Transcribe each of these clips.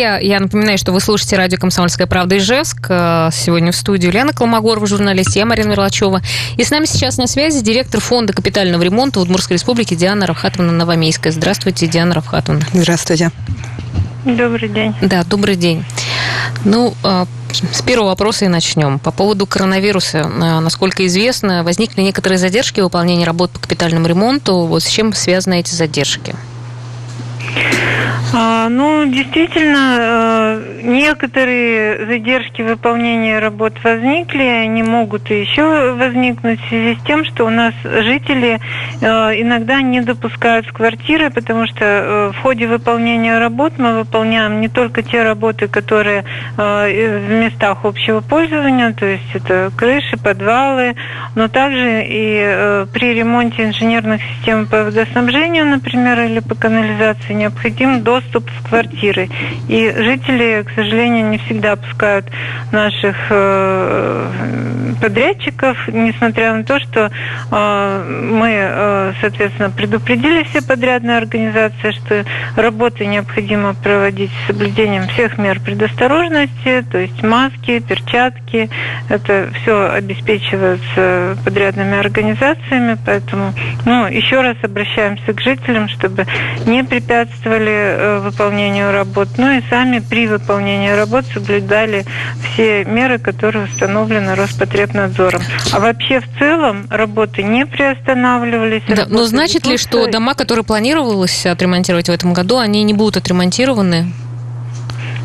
Друзья, я напоминаю, что вы слушаете радио «Комсомольская правда» Ижевск. Э, сегодня в студию Лена Колмогорова, журналист, я Марина Мерлачева. И с нами сейчас на связи директор фонда капитального ремонта Удмурской республики Диана Равхатовна Новомейская. Здравствуйте, Диана Равхатовна. Здравствуйте. Добрый день. Да, добрый день. Ну, э, с первого вопроса и начнем. По поводу коронавируса. Э, насколько известно, возникли некоторые задержки в выполнении работ по капитальному ремонту. Вот с чем связаны эти задержки? А, ну, действительно, э, некоторые задержки выполнения работ возникли, они могут еще возникнуть в связи с тем, что у нас жители э, иногда не допускают в квартиры, потому что э, в ходе выполнения работ мы выполняем не только те работы, которые в местах общего пользования, то есть это крыши, подвалы, но также и при ремонте инженерных систем по водоснабжению, например, или по канализации необходим доступ в квартиры. И жители, к сожалению, не всегда пускают наших э, подрядчиков, несмотря на то, что э, мы, э, соответственно, предупредили все подрядные организации, что работы необходимо проводить с соблюдением всех мер предосторожности, то есть маски, перчатки. Это все обеспечивается подрядными организациями, поэтому, ну, еще раз обращаемся к жителям, чтобы не препятствовали выполнению работ, но и сами при выполнении работ соблюдали все меры, которые установлены Роспотребнадзором. А вообще в целом работы не приостанавливались. Да, но значит ли, что дома, которые планировалось отремонтировать в этом году, они не будут отремонтированы?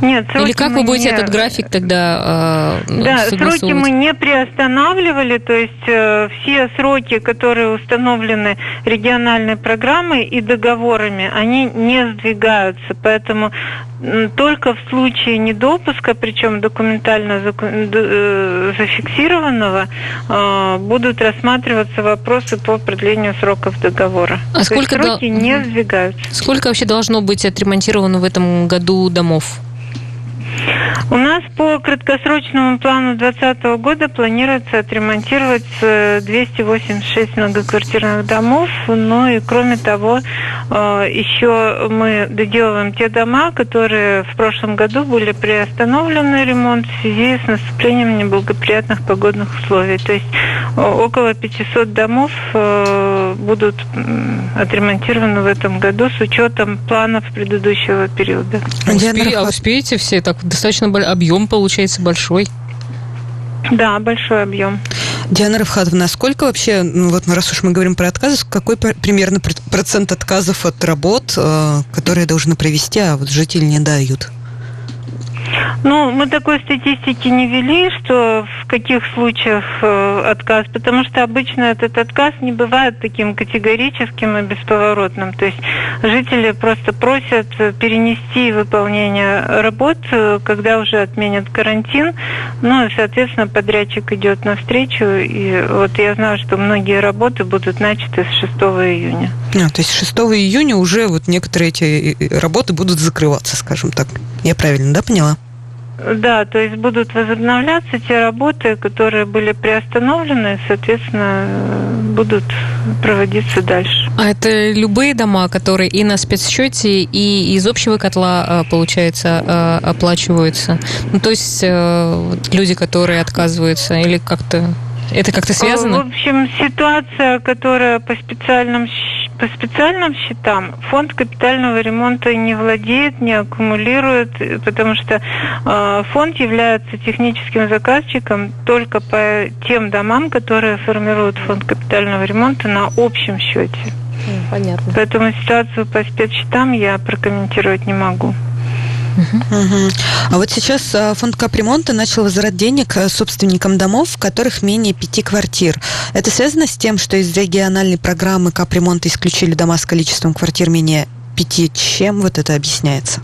Нет, Или как вы будете не... этот график тогда э, Да, сроки мы не приостанавливали, то есть э, все сроки, которые установлены региональной программой и договорами, они не сдвигаются, поэтому только в случае недопуска, причем документально э, зафиксированного, э, будут рассматриваться вопросы по продлению сроков договора. А То сколько сроки до... не сдвигаются. Сколько вообще должно быть отремонтировано в этом году домов? У нас по краткосрочному плану 2020 года планируется отремонтировать 286 э, многоквартирных домов. Ну и кроме того, э, еще мы доделываем те дома, которые в прошлом году были приостановлены ремонт в связи с наступлением неблагоприятных погодных условий. То есть э, около 500 домов будут отремонтированы в этом году с учетом планов предыдущего периода. А успеете все так достаточно объем получается большой. Да, большой объем. Диана Равхатовна, а сколько вообще, ну вот раз уж мы говорим про отказы, какой примерно процент отказов от работ, э, которые должны провести, а вот жители не дают? Ну, мы такой статистики не вели, что в каких случаях э, отказ, потому что обычно этот отказ не бывает таким категорическим и бесповоротным. То есть жители просто просят перенести выполнение работ, э, когда уже отменят карантин. Ну и, соответственно, подрядчик идет навстречу. И вот я знаю, что многие работы будут начаты с 6 июня. А, то есть 6 июня уже вот некоторые эти э, работы будут закрываться, скажем так. Я правильно, да, поняла? Да, то есть будут возобновляться те работы, которые были приостановлены, соответственно, будут проводиться дальше. А это любые дома, которые и на спецсчете, и из общего котла, э, получается, э, оплачиваются? Ну, то есть э, люди, которые отказываются, или как-то это как-то связано? В общем, ситуация, которая по специальным по специальным счетам фонд капитального ремонта не владеет, не аккумулирует, потому что э, фонд является техническим заказчиком только по тем домам, которые формируют фонд капитального ремонта на общем счете. Понятно. Поэтому ситуацию по спецсчетам я прокомментировать не могу. Угу. А вот сейчас а, фонд капремонта начал возврат денег а, собственникам домов, в которых менее пяти квартир. Это связано с тем, что из региональной программы капремонта исключили дома с количеством квартир менее пяти? Чем вот это объясняется?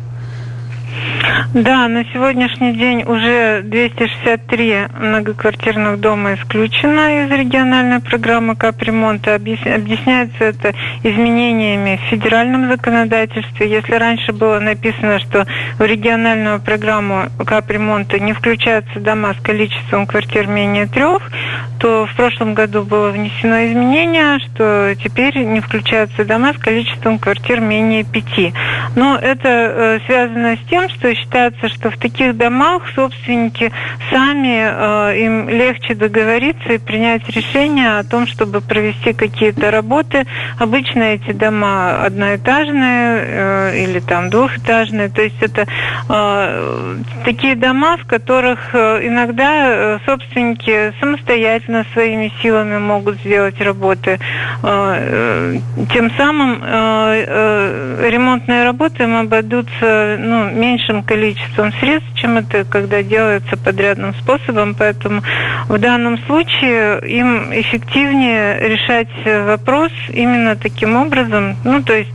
Да, на сегодняшний день уже 263 многоквартирных дома исключено из региональной программы капремонта. Объясняется это изменениями в федеральном законодательстве. Если раньше было написано, что в региональную программу капремонта не включаются дома с количеством квартир менее трех, то в прошлом году было внесено изменение, что теперь не включаются дома с количеством квартир менее пяти. Но это э, связано с тем, что считается что в таких домах собственники сами э, им легче договориться и принять решение о том, чтобы провести какие-то работы. Обычно эти дома одноэтажные э, или там двухэтажные, то есть это э, такие дома, в которых э, иногда э, собственники самостоятельно своими силами могут сделать работы. Э, тем самым ремонтные работы им обойдутся ну, меньшим количеством средств, чем это когда делается подрядным способом. Поэтому в данном случае им эффективнее решать вопрос именно таким образом, ну то есть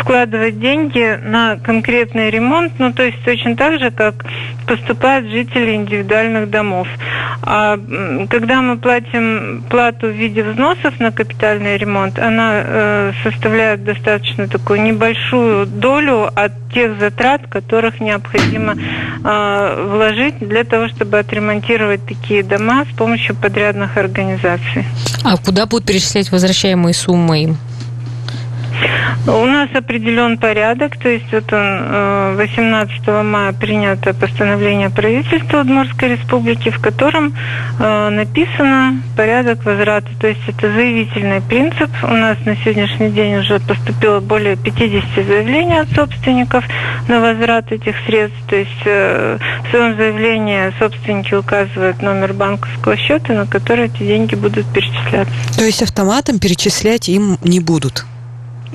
вкладывать деньги на конкретный ремонт, ну то есть точно так же, как поступают жители индивидуальных домов. А когда мы платим плату в виде взносов на капитальный ремонт, она э, составляет достаточно такую небольшую долю от тех затрат, которых необходимо э, вложить для того, чтобы отремонтировать такие дома с помощью подрядных организаций. А куда будут перечислять возвращаемые суммы им? У нас определен порядок, то есть вот он 18 э, мая принято постановление правительства Удмуртской республики, в котором э, написано порядок возврата. То есть это заявительный принцип. У нас на сегодняшний день уже поступило более 50 заявлений от собственников на возврат этих средств. То есть э, в своем заявлении собственники указывают номер банковского счета, на который эти деньги будут перечисляться. То есть автоматом перечислять им не будут?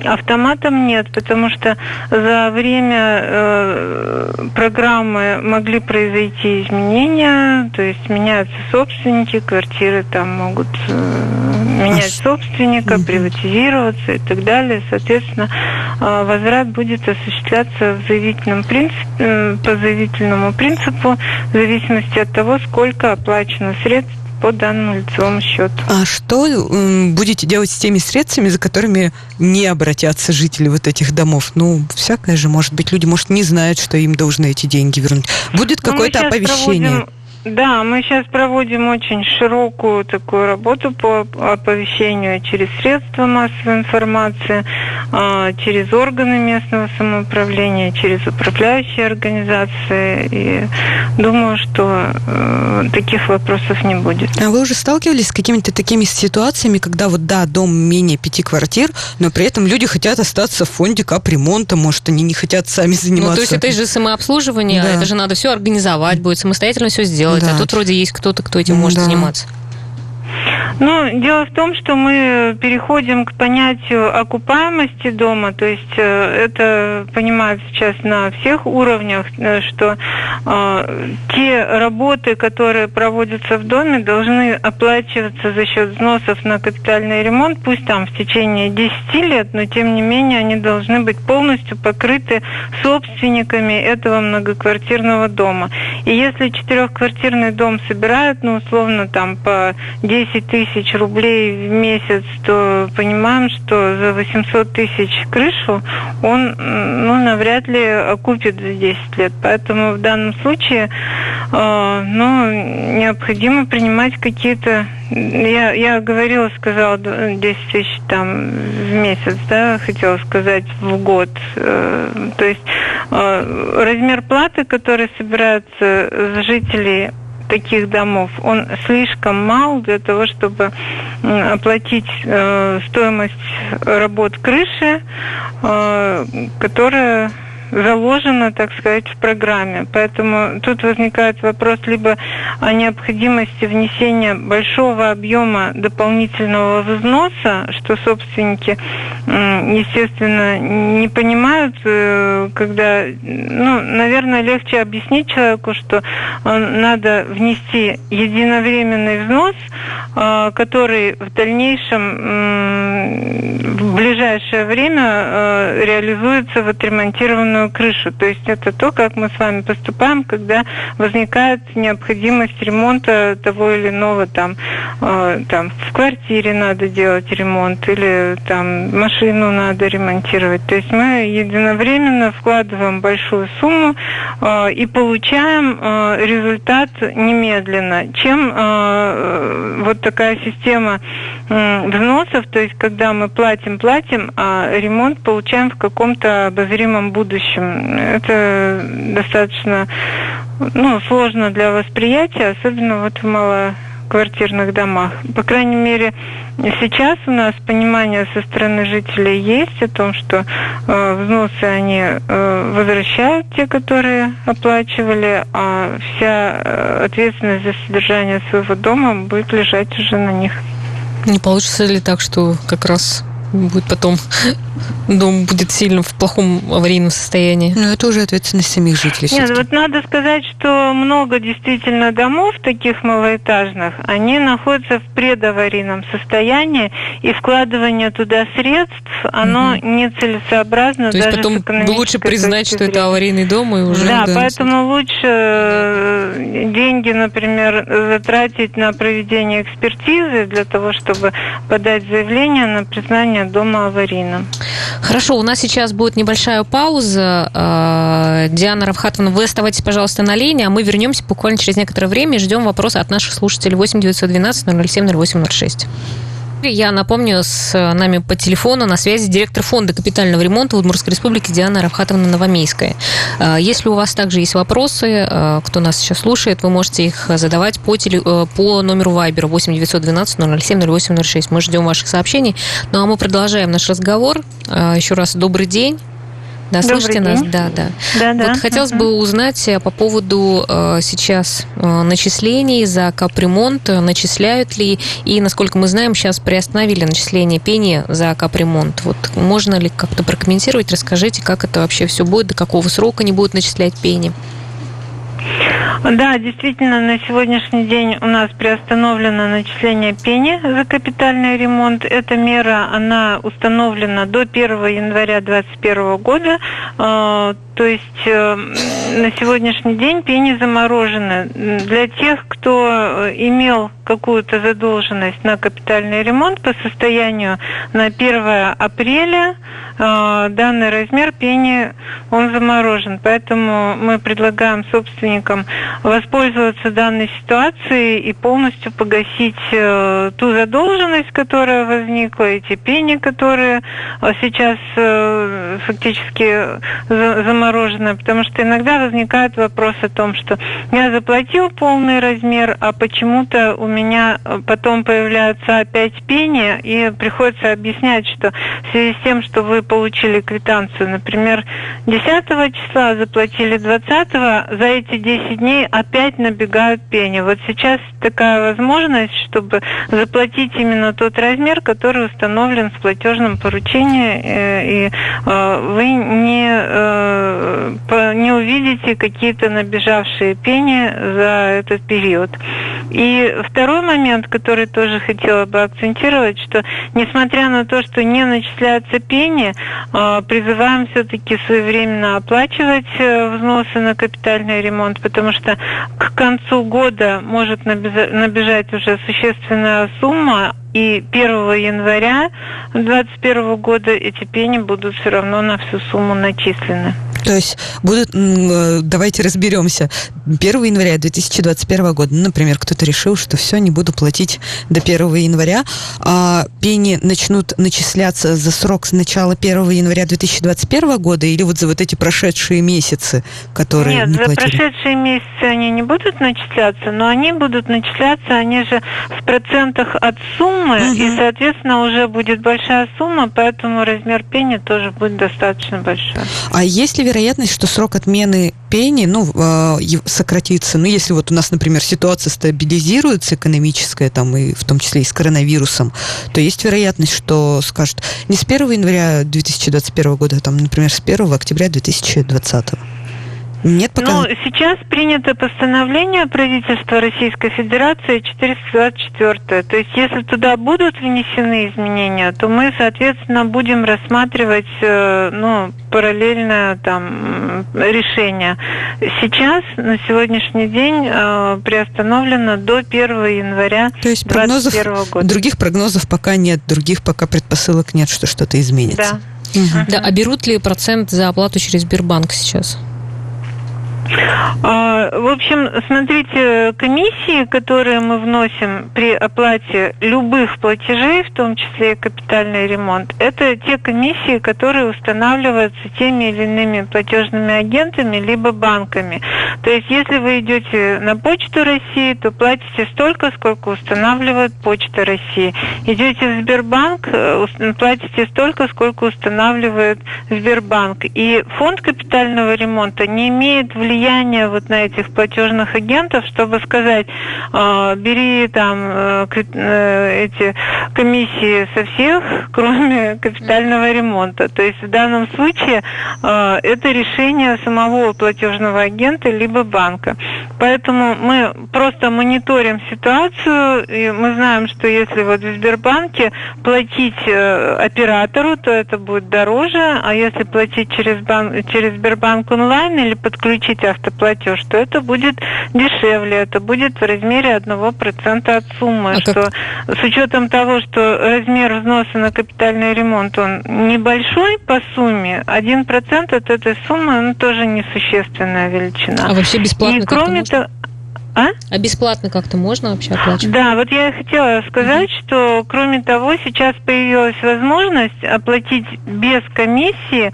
Автоматом нет, потому что за время э, программы могли произойти изменения, то есть меняются собственники, квартиры там могут э, менять собственника, приватизироваться и так далее. Соответственно, э, возврат будет осуществляться в заявительном принципе, э, по заявительному принципу в зависимости от того, сколько оплачено средств по данному лицевому счету. А что будете делать с теми средствами, за которыми не обратятся жители вот этих домов? Ну, всякое же, может быть, люди, может, не знают, что им должны эти деньги вернуть. Будет ну, какое-то оповещение? Проводим да, мы сейчас проводим очень широкую такую работу по оповещению через средства массовой информации, а, через органы местного самоуправления, через управляющие организации. И думаю, что э, таких вопросов не будет. А вы уже сталкивались с какими-то такими ситуациями, когда вот да, дом менее пяти квартир, но при этом люди хотят остаться в фонде капремонта, может, они не хотят сами заниматься. Ну, то есть это же самообслуживание, да. это же надо все организовать будет, самостоятельно все сделать делать, да. а тут вроде есть кто-то, кто этим может да. заниматься. Ну, дело в том, что мы переходим к понятию окупаемости дома, то есть э, это понимают сейчас на всех уровнях, э, что э, те работы, которые проводятся в доме, должны оплачиваться за счет взносов на капитальный ремонт, пусть там в течение 10 лет, но тем не менее они должны быть полностью покрыты собственниками этого многоквартирного дома. И если четырехквартирный дом собирают, ну, условно, там по 10 тысяч рублей в месяц, то понимаем, что за 800 тысяч крышу он ну, навряд ли окупит за 10 лет. Поэтому в данном случае э, ну, необходимо принимать какие-то я, я говорила, сказала 10 тысяч там в месяц, да, хотела сказать в год. Э, то есть э, размер платы, который собираются с жителей таких домов, он слишком мал для того, чтобы оплатить э, стоимость работ крыши, э, которая заложено, так сказать, в программе. Поэтому тут возникает вопрос либо о необходимости внесения большого объема дополнительного взноса, что собственники, естественно, не понимают, э, когда, ну, наверное, легче объяснить человеку, что надо внести единовременный взнос, э, который в дальнейшем, в ближайшее время э, реализуется в отремонтированную собственную крышу. То есть это то, как мы с вами поступаем, когда возникает необходимость ремонта того или иного там, э, там в квартире надо делать ремонт или там машину надо ремонтировать. То есть мы единовременно вкладываем большую сумму э, и получаем э, результат немедленно. Чем э, вот такая система взносов, то есть когда мы платим, платим, а ремонт получаем в каком-то обозримом будущем. Это достаточно ну, сложно для восприятия, особенно вот в мало квартирных домах. По крайней мере, сейчас у нас понимание со стороны жителей есть о том, что э, взносы они э, возвращают те, которые оплачивали, а вся э, ответственность за содержание своего дома будет лежать уже на них. Не получится ли так, что как раз будет потом дом будет сильно в плохом аварийном состоянии. Ну, это уже ответственность самих жителей. Нет, вот надо сказать, что много действительно домов таких малоэтажных, они находятся в предаварийном состоянии, и вкладывание туда средств, оно угу. нецелесообразно. То есть потом лучше признать, что это аварийный дом, и уже... Да, да поэтому лучше э, деньги, например, затратить на проведение экспертизы для того, чтобы подать заявление на признание дома аварийным. Хорошо, у нас сейчас будет небольшая пауза. Э, Диана Равхатовна, вы оставайтесь, пожалуйста, на линии, а мы вернемся буквально через некоторое время и ждем вопроса от наших слушателей 8 912 007 0806. Я напомню, с нами по телефону на связи директор фонда капитального ремонта Удмуртской республики Диана Равхатовна Новомейская. А, если у вас также есть вопросы, а, кто нас сейчас слушает, вы можете их задавать по, теле, э, по номеру Viber 8 912 007 0806. Мы ждем ваших сообщений. Ну а мы продолжаем наш разговор. А, еще раз добрый день. Да, слушайте нас, да, да. да, да. Вот хотелось uh-huh. бы узнать э, по поводу э, сейчас э, начислений за капремонт, начисляют ли, и, насколько мы знаем, сейчас приостановили начисление пени за капремонт. Вот можно ли как-то прокомментировать, расскажите, как это вообще все будет, до какого срока не будут начислять пени? Да, действительно, на сегодняшний день у нас приостановлено начисление пени за капитальный ремонт. Эта мера, она установлена до 1 января 2021 года. А, то есть э, на сегодняшний день пени заморожены. Для тех, кто э, имел какую-то задолженность на капитальный ремонт по состоянию на 1 апреля, данный размер пени, он заморожен. Поэтому мы предлагаем собственникам воспользоваться данной ситуацией и полностью погасить ту задолженность, которая возникла, эти пени, которые сейчас фактически заморожены потому что иногда возникает вопрос о том, что я заплатил полный размер, а почему-то у меня потом появляются опять пени, и приходится объяснять, что в связи с тем, что вы получили квитанцию, например, 10 числа, заплатили 20, за эти 10 дней опять набегают пени. Вот сейчас такая возможность, чтобы заплатить именно тот размер, который установлен в платежном поручении, э, и э, вы не э, не увидите какие-то набежавшие пени за этот период. И второй момент, который тоже хотела бы акцентировать, что несмотря на то, что не начисляются пени, а, призываем все-таки своевременно оплачивать э, взносы на капитальный ремонт, потому что к концу года может набежать уже существенная сумма, и 1 января 2021 года эти пени будут все равно на всю сумму начислены. То есть будут, э, давайте разберемся, 1 января 2021 года, ну, например, кто-то решил, что все, не буду платить до 1 января, а пени начнут начисляться за срок с начала 1 января 2021 года или вот за вот эти прошедшие месяцы, которые Нет, не за платили? прошедшие месяцы они не будут начисляться, но они будут начисляться, они же в процентах от суммы, угу. и, соответственно, уже будет большая сумма, поэтому размер пени тоже будет достаточно большой. А есть ли вероятность, что срок отмены пени, ну, а, сократится? Ну, если вот у нас, например, ситуация стабилизируется экономическая, там, и в том числе и с коронавирусом, то есть вероятность, что скажут не с 1 января 2021 года, а там, например, с 1 октября 2020. Нет пока. Ну, сейчас принято постановление правительства Российской Федерации 424. То есть, если туда будут внесены изменения, то мы, соответственно, будем рассматривать, э, ну, параллельно там решение. Сейчас, на сегодняшний день, э, приостановлено до 1 января То есть прогнозов, года. других прогнозов пока нет, других пока предпосылок нет, что что-то изменится. Да. Угу. Да, а берут ли процент за оплату через Сбербанк сейчас? А, в общем, смотрите, комиссии, которые мы вносим при оплате любых платежей, в том числе и капитальный ремонт, это те комиссии, которые устанавливаются теми или иными платежными агентами либо банками. То есть, если вы идете на Почту России, то платите столько, сколько устанавливает Почта России. Идете в Сбербанк, э, платите столько, сколько устанавливает Сбербанк. И фонд капитального ремонта не имеет влияния вот на этих платежных агентов, чтобы сказать, э, бери там э, э, эти комиссии со всех, кроме капитального ремонта. То есть в данном случае э, это решение самого платежного агента либо банка. Поэтому мы просто мониторим ситуацию, и мы знаем, что если вот в Сбербанке платить э, оператору, то это будет дороже, а если платить через, банк, через Сбербанк онлайн или подключить автоплатеж, то это будет дешевле, это будет в размере 1% от суммы, а что как... с учетом того, что размер взноса на капитальный ремонт, он небольшой по сумме, 1% от этой суммы, ну, тоже несущественная величина. А вообще бесплатно И кроме того, а? А бесплатно как-то можно вообще оплачивать? Да, вот я хотела сказать, mm что кроме того, сейчас появилась возможность оплатить без комиссии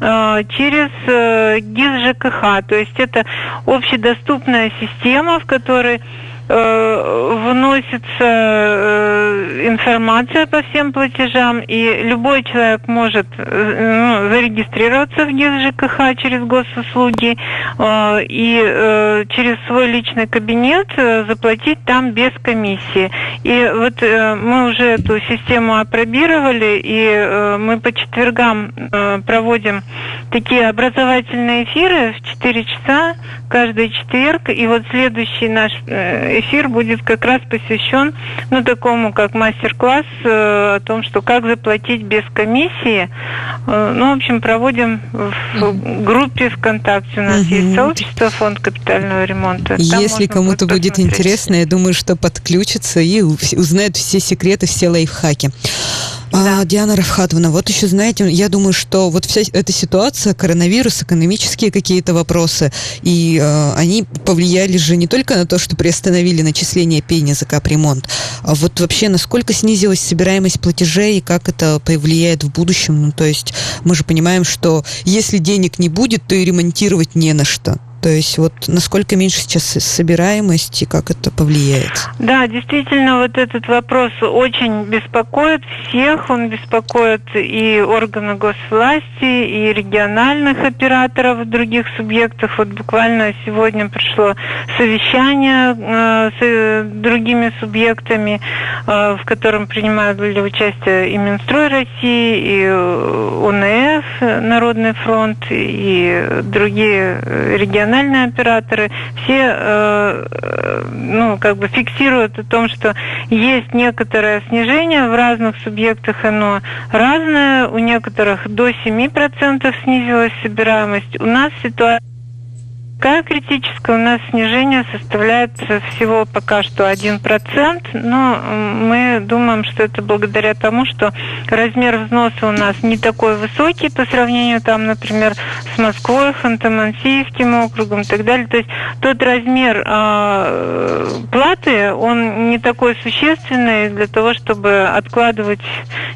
э, через э, ГИС ЖКХ. То есть это общедоступная система, в которой вносится э, информация по всем платежам, и любой человек может э, ну, зарегистрироваться в ГИС ЖКХ через госуслуги и через свой личный кабинет заплатить там без комиссии. И вот мы уже эту систему опробировали, и мы по четвергам проводим такие образовательные эфиры в 4 часа каждый четверг, и вот следующий наш эфир будет как раз посвящен, ну, такому как мастер-класс э, о том, что как заплатить без комиссии. Э, ну, в общем, проводим в группе ВКонтакте. У нас угу. есть сообщество Фонд капитального ремонта. Там Если кому-то будет интересно, я думаю, что подключится и узнает все секреты, все лайфхаки. Да. А, Диана Равхатовна, вот еще, знаете, я думаю, что вот вся эта ситуация, коронавирус, экономические какие-то вопросы, и э, они повлияли же не только на то, что приостановили начисление пени за капремонт, а вот вообще насколько снизилась собираемость платежей и как это повлияет в будущем. Ну, то есть мы же понимаем, что если денег не будет, то и ремонтировать не на что. То есть вот насколько меньше сейчас собираемость и как это повлияет? Да, действительно, вот этот вопрос очень беспокоит всех. Он беспокоит и органы госвласти, и региональных операторов в других субъектах. Вот буквально сегодня пришло совещание э, с другими субъектами, э, в котором принимают были участие и Минстрой России, и ОНФ, Народный фронт, и другие региональные региональные операторы, все э, ну, как бы фиксируют о том, что есть некоторое снижение в разных субъектах, оно разное, у некоторых до 7% снизилась собираемость. У нас ситуация Какая критическая у нас снижение составляет всего пока что 1%, но мы думаем, что это благодаря тому, что размер взноса у нас не такой высокий по сравнению, там, например, с Москвой, Ханты-Мансийским округом и так далее. То есть тот размер э, платы, он не такой существенный для того, чтобы откладывать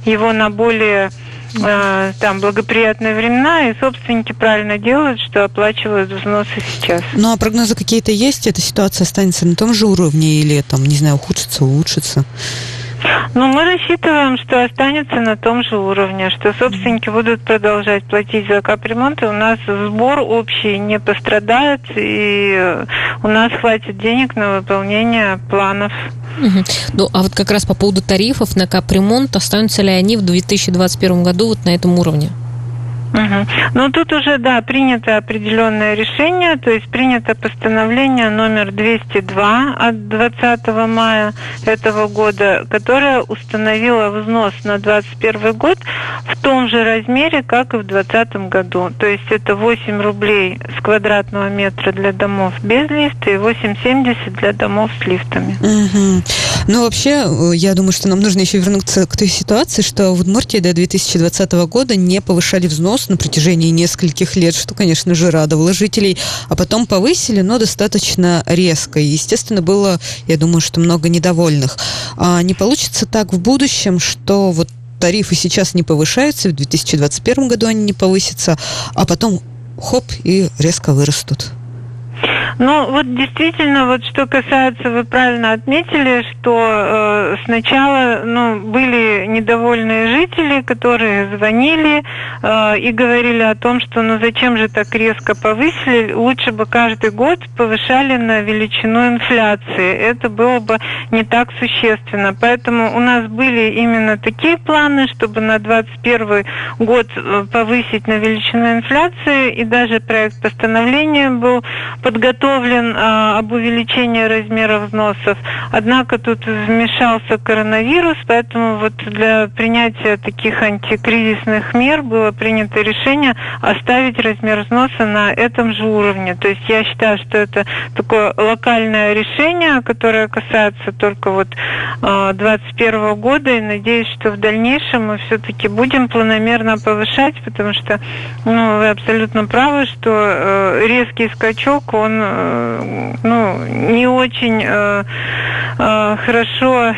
его на более там благоприятные времена, и собственники правильно делают, что оплачивают взносы сейчас. Ну а прогнозы какие-то есть? Эта ситуация останется на том же уровне или там, не знаю, ухудшится, улучшится? Ну, мы рассчитываем, что останется на том же уровне, что собственники будут продолжать платить за капремонт, и у нас сбор общий не пострадает, и у нас хватит денег на выполнение планов. Ну, а вот как раз по поводу тарифов на капремонт, останутся ли они в 2021 году вот на этом уровне? Угу. Ну, тут уже, да, принято определенное решение, то есть принято постановление номер 202 от 20 мая этого года, которое установило взнос на 2021 год в том же размере, как и в 2020 году. То есть это 8 рублей с квадратного метра для домов без лифта и 8,70 для домов с лифтами. Угу. Но вообще, э, я думаю, что нам нужно еще вернуться к той ситуации, что в Удмуртии до 2020 года не повышали взнос на протяжении нескольких лет, что, конечно же, радовало жителей, а потом повысили, но достаточно резко. И, естественно, было, я думаю, что много недовольных. А не получится так в будущем, что вот тарифы сейчас не повышаются, в 2021 году они не повысятся, а потом хоп и резко вырастут. Ну, вот действительно, вот что касается, вы правильно отметили, что э, сначала, ну, были недовольные жители, которые звонили э, и говорили о том, что, ну, зачем же так резко повысили, лучше бы каждый год повышали на величину инфляции. Это было бы не так существенно. Поэтому у нас были именно такие планы, чтобы на 2021 год э, повысить на величину инфляции, и даже проект постановления был подготовлен а, об увеличении размера взносов. Однако тут вмешался коронавирус, поэтому вот для принятия таких антикризисных мер было принято решение оставить размер взноса на этом же уровне. То есть я считаю, что это такое локальное решение, которое касается только вот 2021 а, года, и надеюсь, что в дальнейшем мы все-таки будем планомерно повышать, потому что ну, вы абсолютно правы, что э, резкий скачок, он Э, ну, не очень э, э, хорошо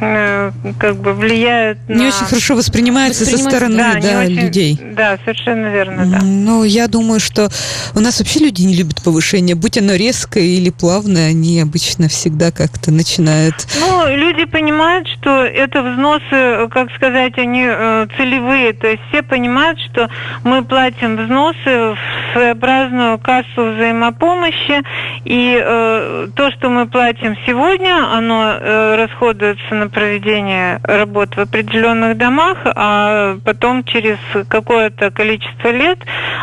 Э, как бы влияют на... Не очень хорошо воспринимается со стороны да, да, очень... людей. Да, совершенно верно, да. Ну, я думаю, что у нас вообще люди не любят повышение. Будь оно резкое или плавное, они обычно всегда как-то начинают... Ну, люди понимают, что это взносы, как сказать, они э, целевые. То есть все понимают, что мы платим взносы в своеобразную кассу взаимопомощи, и э, то, что мы платим сегодня, оно э, расходуется на проведение работ в определенных домах, а потом через какое-то количество лет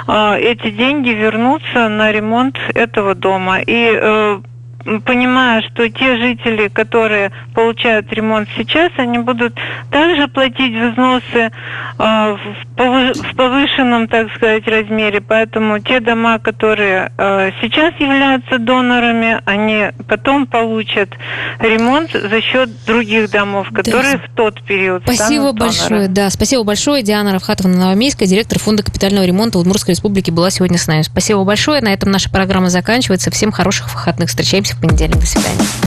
э, эти деньги вернутся на ремонт этого дома. И понимая, что те жители, которые получают ремонт сейчас, они будут также платить взносы э, в повышенном, так сказать, размере. Поэтому те дома, которые э, сейчас являются донорами, они потом получат ремонт за счет других домов, которые да. в тот период Спасибо большое. Да, спасибо большое. Диана Равхатовна Новомейская, директор фонда капитального ремонта Удмуртской республики, была сегодня с нами. Спасибо большое. На этом наша программа заканчивается. Всем хороших выходных. Встречаемся в понедельник. До свидания.